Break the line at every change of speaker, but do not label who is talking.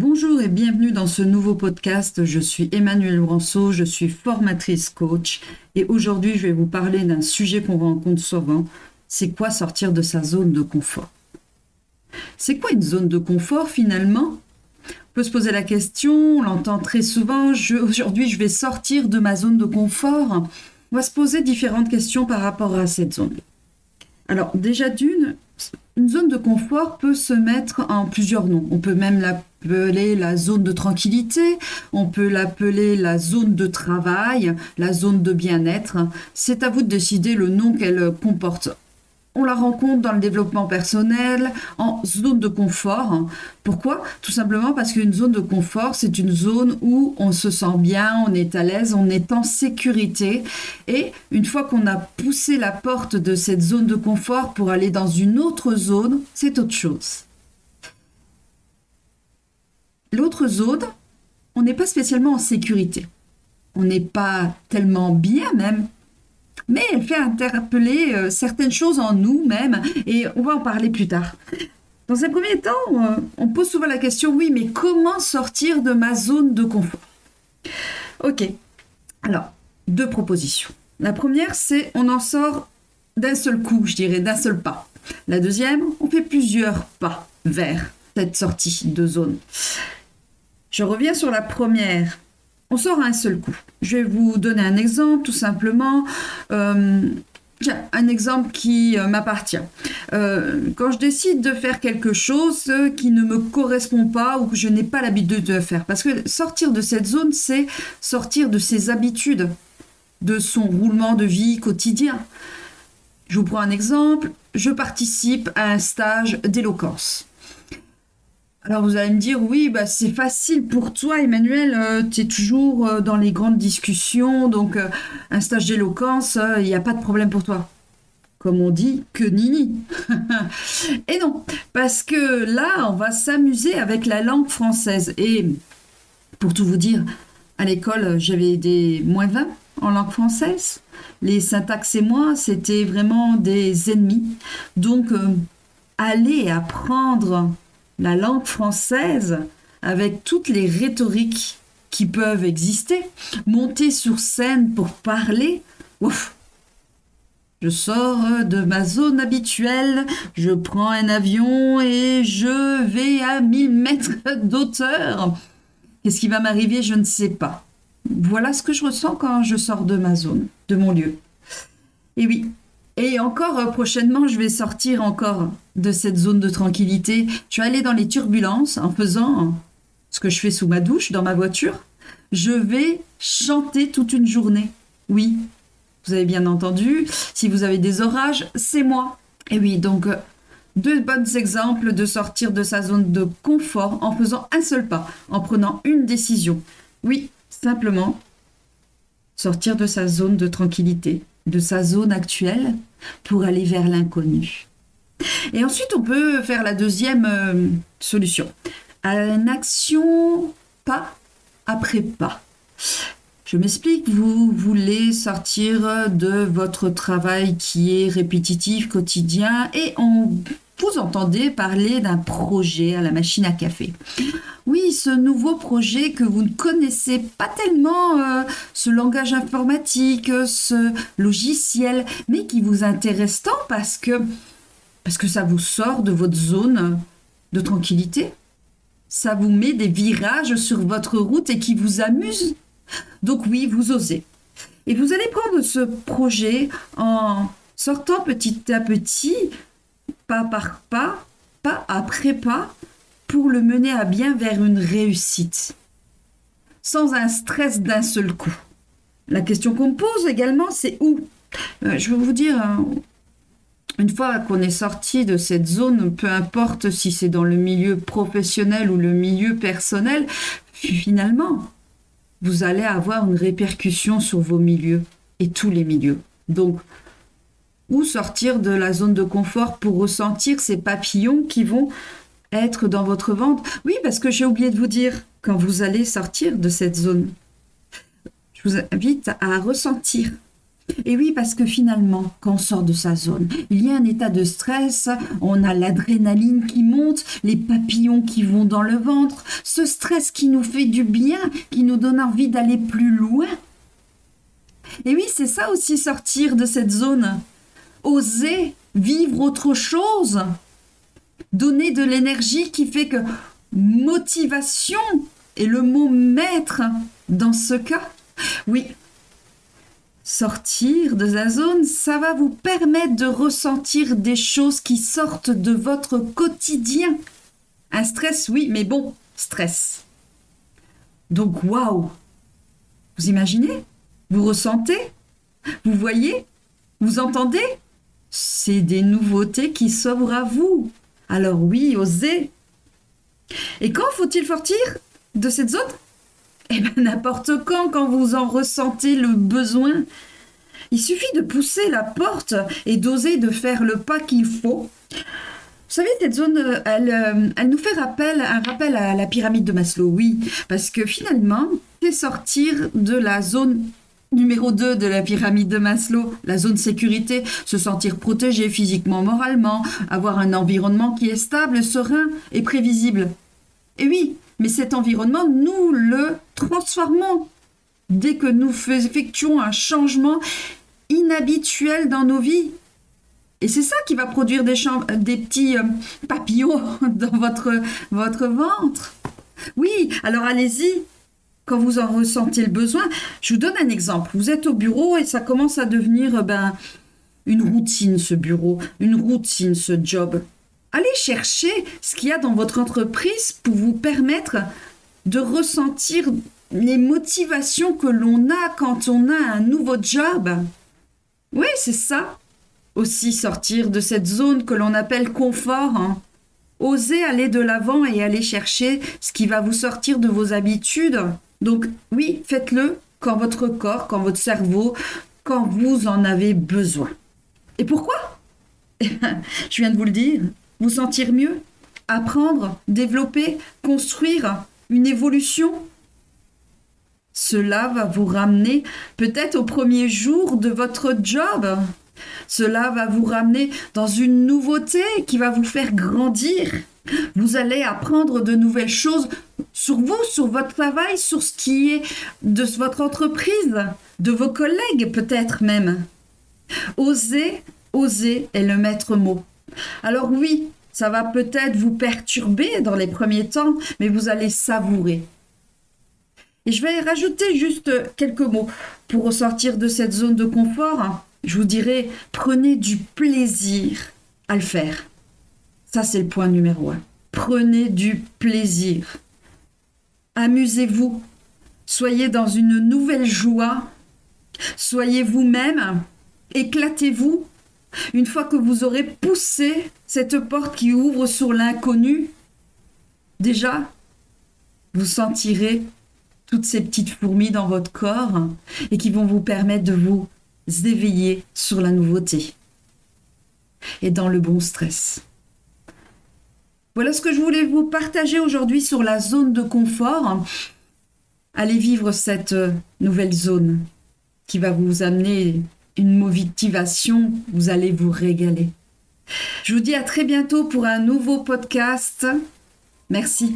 Bonjour et bienvenue dans ce nouveau podcast. Je suis Emmanuelle Laurenceau, je suis formatrice coach et aujourd'hui je vais vous parler d'un sujet qu'on rencontre souvent. C'est quoi sortir de sa zone de confort? C'est quoi une zone de confort finalement? On peut se poser la question, on l'entend très souvent, aujourd'hui je vais sortir de ma zone de confort. On va se poser différentes questions par rapport à cette zone. Alors déjà d'une, une zone de confort peut se mettre en plusieurs noms. On peut même l'appeler la zone de tranquillité, on peut l'appeler la zone de travail, la zone de bien-être. C'est à vous de décider le nom qu'elle comporte on la rencontre dans le développement personnel, en zone de confort. Pourquoi? Tout simplement parce qu'une zone de confort, c'est une zone où on se sent bien, on est à l'aise, on est en sécurité. Et une fois qu'on a poussé la porte de cette zone de confort pour aller dans une autre zone, c'est autre chose. L'autre zone, on n'est pas spécialement en sécurité. On n'est pas tellement bien même mais elle fait interpeller euh, certaines choses en nous-mêmes et on va en parler plus tard. Dans un premier temps, euh, on pose souvent la question, oui, mais comment sortir de ma zone de confort? Ok, alors, deux propositions. La première, c'est on en sort d'un seul coup, je dirais, d'un seul pas. La deuxième, on fait plusieurs pas vers cette sortie de zone. Je reviens sur la première on sort à un seul coup. Je vais vous donner un exemple, tout simplement. Euh, un exemple qui euh, m'appartient. Euh, quand je décide de faire quelque chose qui ne me correspond pas ou que je n'ai pas l'habitude de faire, parce que sortir de cette zone, c'est sortir de ses habitudes, de son roulement de vie quotidien. Je vous prends un exemple. Je participe à un stage d'éloquence. Alors vous allez me dire, oui, bah, c'est facile pour toi, Emmanuel, euh, tu es toujours euh, dans les grandes discussions, donc euh, un stage d'éloquence, il n'y a pas de problème pour toi. Comme on dit, que nini. Et non, parce que là, on va s'amuser avec la langue française. Et pour tout vous dire, à l'école, j'avais des moins 20 en langue française. Les syntaxes et moi, c'était vraiment des ennemis. Donc, aller apprendre la langue française avec toutes les rhétoriques qui peuvent exister, monter sur scène pour parler, ouf, je sors de ma zone habituelle, je prends un avion et je vais à 1000 mètres d'auteur. Qu'est-ce qui va m'arriver Je ne sais pas. Voilà ce que je ressens quand je sors de ma zone, de mon lieu. Et oui, et encore euh, prochainement, je vais sortir encore de cette zone de tranquillité. Je vais aller dans les turbulences en faisant ce que je fais sous ma douche, dans ma voiture. Je vais chanter toute une journée. Oui, vous avez bien entendu. Si vous avez des orages, c'est moi. Et oui, donc euh, deux bons exemples de sortir de sa zone de confort en faisant un seul pas, en prenant une décision. Oui, simplement sortir de sa zone de tranquillité, de sa zone actuelle pour aller vers l'inconnu. Et ensuite, on peut faire la deuxième euh, solution. Une action pas après pas. Je m'explique, vous voulez sortir de votre travail qui est répétitif, quotidien, et on vous entendez parler d'un projet à la machine à café. Oui, ce nouveau projet que vous ne connaissez pas tellement, euh, ce langage informatique, ce logiciel, mais qui vous intéresse tant parce que, parce que ça vous sort de votre zone de tranquillité. Ça vous met des virages sur votre route et qui vous amuse. Donc oui, vous osez. Et vous allez prendre ce projet en sortant petit à petit pas par pas, pas après pas, pour le mener à bien vers une réussite, sans un stress d'un seul coup. La question qu'on me pose également, c'est où? Euh, Je veux vous dire, hein, une fois qu'on est sorti de cette zone, peu importe si c'est dans le milieu professionnel ou le milieu personnel, finalement, vous allez avoir une répercussion sur vos milieux et tous les milieux. Donc, ou sortir de la zone de confort pour ressentir ces papillons qui vont être dans votre ventre. Oui, parce que j'ai oublié de vous dire, quand vous allez sortir de cette zone, je vous invite à ressentir Et oui, parce que finalement, quand on sort de sa zone, il y a un état de stress, on a l'adrénaline qui monte, les papillons qui vont dans le ventre, ce stress qui nous fait du bien, qui nous donne envie d'aller plus loin. Et oui, c'est ça aussi sortir de cette zone. Oser vivre autre chose. Donner de l'énergie qui fait que motivation est le mot maître dans ce cas. Oui, sortir de la zone, ça va vous permettre de ressentir des choses qui sortent de votre quotidien. Un stress, oui, mais bon, stress. Donc, waouh Vous imaginez? Vous ressentez? Vous voyez? Vous entendez? C'est des nouveautés qui s'ouvrent à vous. Alors oui, osez. Et quand faut-il sortir de cette zone? Eh bien, n'importe quand, quand vous en ressentez le besoin. Il suffit de pousser la porte et d'oser de faire le pas qu'il faut. Vous savez, cette zone, elle, euh, elle nous fait rappel, un rappel à la pyramide de Maslow, oui, parce que finalement, c'est sortir de la zone Numéro 2 de la pyramide de Maslow, la zone sécurité, se sentir protégé physiquement, moralement, avoir un environnement qui est stable, serein et prévisible. Et oui, mais cet environnement, nous le transformons. Dès que nous effectuons un changement inhabituel dans nos vies. Et c'est ça qui va produire des, petits euh, papillons dans votre, votre ventre. Oui, alors allez-y, quand vous en ressentez le besoin. Je vous donne un exemple. Vous êtes au bureau et ça commence à devenir ben, une routine, ce bureau, une routine, ce job. Allez chercher ce qu'il y a dans votre entreprise pour vous permettre de ressentir les motivations que l'on a quand on a un nouveau job. Oui, c'est ça. Aussi sortir de cette zone que l'on appelle confort. Hein. Oser aller de l'avant et aller chercher ce qui va vous sortir de vos habitudes. Donc oui, faites-le quand votre corps, quand votre cerveau, quand vous en avez besoin. Et pourquoi? Je viens de vous le dire, vous sentir mieux, apprendre, développer, construire une évolution. Cela va vous ramener peut-être au premier jour de votre job. Cela va vous ramener dans une nouveauté qui va vous faire grandir. Vous allez apprendre de nouvelles choses sur vous, sur votre travail, sur ce qui est de votre entreprise, de vos collègues peut-être même. Oser, oser est le maître mot. Alors oui, ça va peut-être vous perturber dans les premiers temps, mais vous allez savourer. Et je vais rajouter juste quelques mots pour ressortir de cette zone de confort. Je vous dirais, prenez du plaisir à le faire. Ça, c'est le point numéro un. Prenez du plaisir. Amusez-vous. Soyez dans une nouvelle joie. Soyez vous-même. Éclatez-vous une fois que vous aurez poussé cette porte qui ouvre sur l'inconnu, déjà, vous sentirez toutes ces petites fourmis dans votre corps et qui vont vous permettre de vous éveiller sur la nouveauté et dans le bon stress. Voilà ce que je voulais vous partager aujourd'hui sur la zone de confort. Allez vivre cette nouvelle zone qui va vous amener une motivation, vous allez vous régaler. Je vous dis à très bientôt pour un nouveau podcast. Merci.